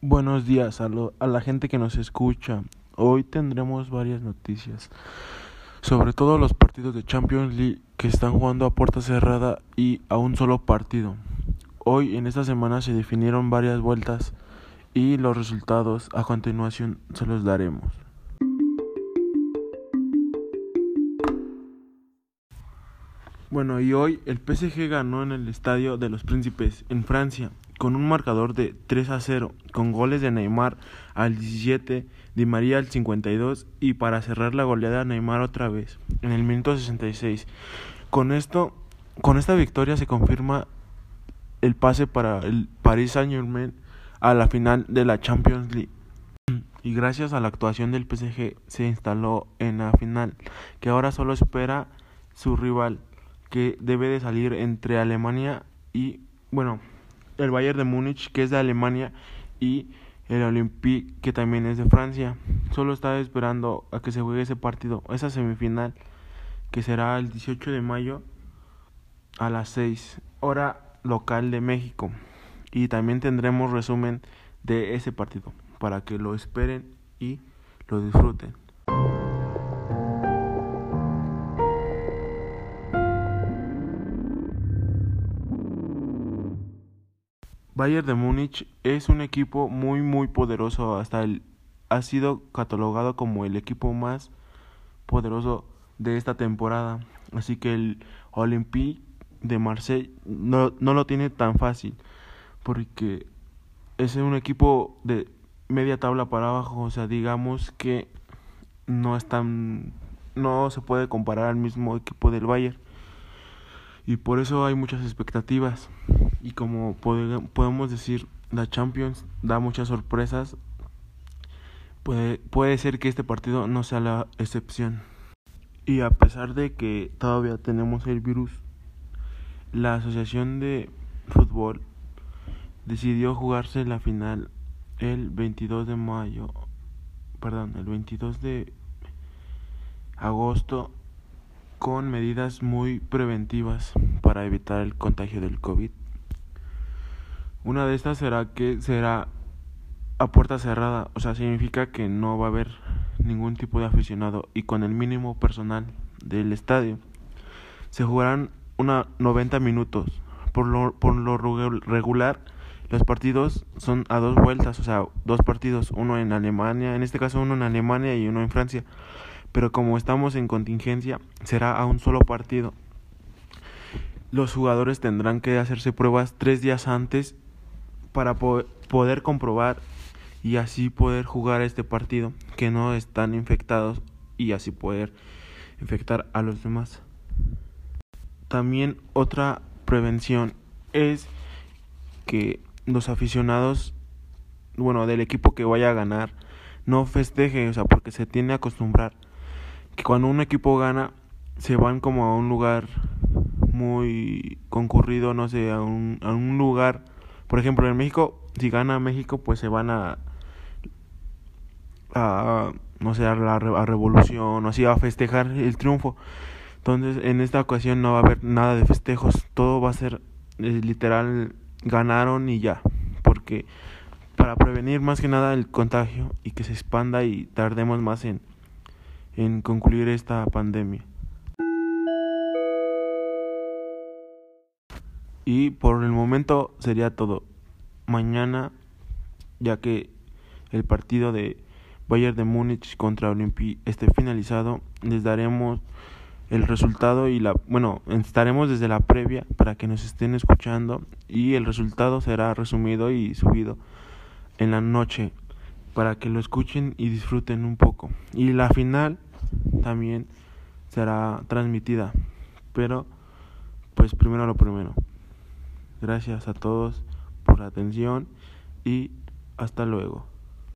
Buenos días a, lo- a la gente que nos escucha. Hoy tendremos varias noticias, sobre todo los partidos de Champions League que están jugando a puerta cerrada y a un solo partido. Hoy en esta semana se definieron varias vueltas y los resultados a continuación se los daremos. Bueno, y hoy el PSG ganó en el Estadio de los Príncipes, en Francia, con un marcador de 3 a 0, con goles de Neymar al 17, Di María al 52 y para cerrar la goleada Neymar otra vez, en el minuto 66. Con esto, con esta victoria se confirma el pase para el Paris Saint-Germain a la final de la Champions League. Y gracias a la actuación del PSG se instaló en la final, que ahora solo espera su rival que debe de salir entre Alemania y, bueno, el Bayern de Múnich, que es de Alemania, y el Olympique, que también es de Francia. Solo está esperando a que se juegue ese partido, esa semifinal, que será el 18 de mayo a las 6, hora local de México. Y también tendremos resumen de ese partido, para que lo esperen y lo disfruten. Bayern de Múnich es un equipo muy muy poderoso, hasta el ha sido catalogado como el equipo más poderoso de esta temporada, así que el Olympique de Marseille no, no lo tiene tan fácil, porque es un equipo de media tabla para abajo, o sea, digamos que no es tan no se puede comparar al mismo equipo del Bayern. Y por eso hay muchas expectativas y como pode- podemos decir la Champions da muchas sorpresas puede, puede ser que este partido no sea la excepción y a pesar de que todavía tenemos el virus la asociación de fútbol decidió jugarse la final el 22 de mayo perdón el 22 de agosto con medidas muy preventivas para evitar el contagio del COVID. Una de estas será que será a puerta cerrada, o sea, significa que no va a haber ningún tipo de aficionado y con el mínimo personal del estadio. Se jugarán una 90 minutos. Por lo, por lo regu- regular, los partidos son a dos vueltas, o sea, dos partidos, uno en Alemania, en este caso uno en Alemania y uno en Francia pero como estamos en contingencia, será a un solo partido. Los jugadores tendrán que hacerse pruebas tres días antes para po- poder comprobar y así poder jugar este partido, que no están infectados y así poder infectar a los demás. También otra prevención es que los aficionados, bueno, del equipo que vaya a ganar, no festeje, o sea, porque se tiene a acostumbrar que cuando un equipo gana se van como a un lugar muy concurrido, no sé, a un, a un lugar, por ejemplo, en México, si gana México, pues se van a, a no sé, a la a Revolución, o así, a festejar el triunfo. Entonces, en esta ocasión no va a haber nada de festejos, todo va a ser eh, literal, ganaron y ya, porque para prevenir más que nada el contagio y que se expanda y tardemos más en, en concluir esta pandemia. Y por el momento sería todo. Mañana, ya que el partido de Bayern de Múnich contra Olympique esté finalizado, les daremos el resultado y la bueno, estaremos desde la previa para que nos estén escuchando y el resultado será resumido y subido en la noche para que lo escuchen y disfruten un poco. Y la final también será transmitida, pero pues primero lo primero. Gracias a todos por la atención y hasta luego.